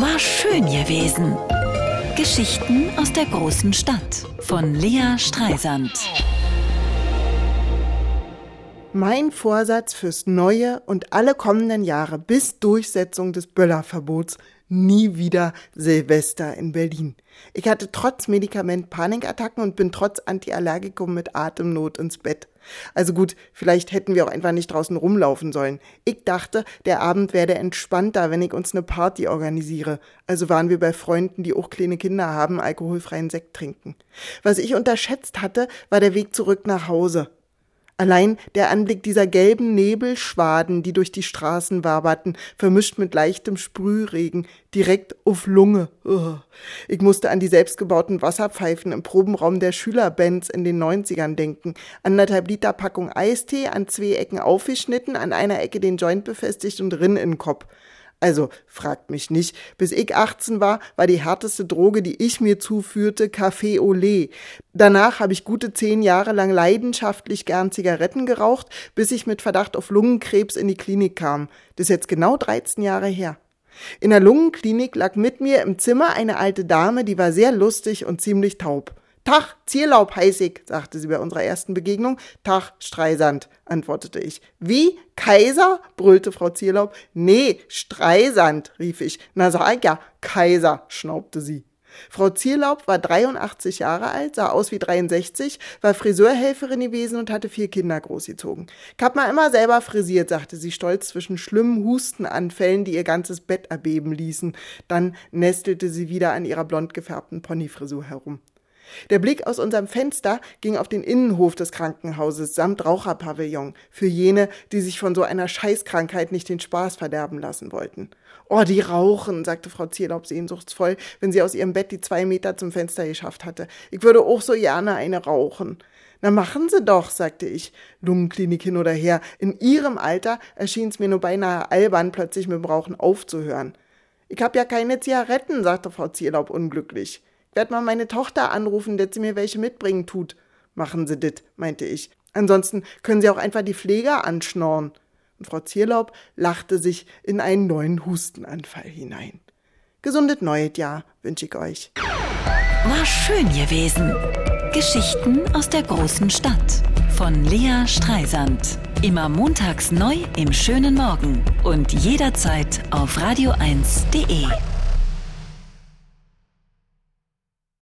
War schön gewesen. Geschichten aus der großen Stadt von Lea Streisand. Mein Vorsatz fürs neue und alle kommenden Jahre bis Durchsetzung des Böllerverbots nie wieder Silvester in Berlin. Ich hatte trotz Medikament Panikattacken und bin trotz Antiallergikum mit Atemnot ins Bett. Also gut, vielleicht hätten wir auch einfach nicht draußen rumlaufen sollen. Ich dachte, der Abend werde entspannter, wenn ich uns eine Party organisiere. Also waren wir bei Freunden, die auch kleine Kinder haben, alkoholfreien Sekt trinken. Was ich unterschätzt hatte, war der Weg zurück nach Hause. Allein der Anblick dieser gelben Nebelschwaden, die durch die Straßen waberten, vermischt mit leichtem Sprühregen, direkt auf Lunge. Ich musste an die selbstgebauten Wasserpfeifen im Probenraum der Schülerbands in den 90ern denken. Anderthalb Liter Packung Eistee, an zwei Ecken aufgeschnitten, an einer Ecke den Joint befestigt und Rinn in den Kopf. Also, fragt mich nicht. Bis ich 18 war, war die härteste Droge, die ich mir zuführte, Café Olé. Danach habe ich gute zehn Jahre lang leidenschaftlich gern Zigaretten geraucht, bis ich mit Verdacht auf Lungenkrebs in die Klinik kam. Das ist jetzt genau 13 Jahre her. In der Lungenklinik lag mit mir im Zimmer eine alte Dame, die war sehr lustig und ziemlich taub. Tag, Zierlaub heiß ich, sagte sie bei unserer ersten Begegnung. Tag, Streisand, antwortete ich. Wie? Kaiser? brüllte Frau Zierlaub. Nee, Streisand, rief ich. Na sag ja, Kaiser, schnaubte sie. Frau Zierlaub war 83 Jahre alt, sah aus wie 63, war Friseurhelferin gewesen und hatte vier Kinder großgezogen. Hab mal immer selber frisiert, sagte sie stolz zwischen schlimmen Hustenanfällen, die ihr ganzes Bett erbeben ließen. Dann nestelte sie wieder an ihrer blond gefärbten Ponyfrisur herum. Der Blick aus unserem Fenster ging auf den Innenhof des Krankenhauses samt Raucherpavillon für jene, die sich von so einer Scheißkrankheit nicht den Spaß verderben lassen wollten. Oh, die rauchen, sagte Frau Zierlaub sehnsuchtsvoll, wenn sie aus ihrem Bett die zwei Meter zum Fenster geschafft hatte. Ich würde auch so gerne eine rauchen. Na machen Sie doch, sagte ich, Lungenklinik hin oder her. In Ihrem Alter erschien's mir nur beinahe albern, plötzlich mit dem Rauchen aufzuhören. Ich hab ja keine Zigaretten, sagte Frau Zierlaub unglücklich. Werd mal meine Tochter anrufen, dass sie mir welche mitbringen tut. Machen Sie dit, meinte ich. Ansonsten können Sie auch einfach die Pfleger anschnorren. Und Frau Zierlaub lachte sich in einen neuen Hustenanfall hinein. Gesundet neues Jahr wünsche ich euch. War schön gewesen. Geschichten aus der großen Stadt von Lea Streisand. Immer montags neu im schönen Morgen und jederzeit auf radio1.de.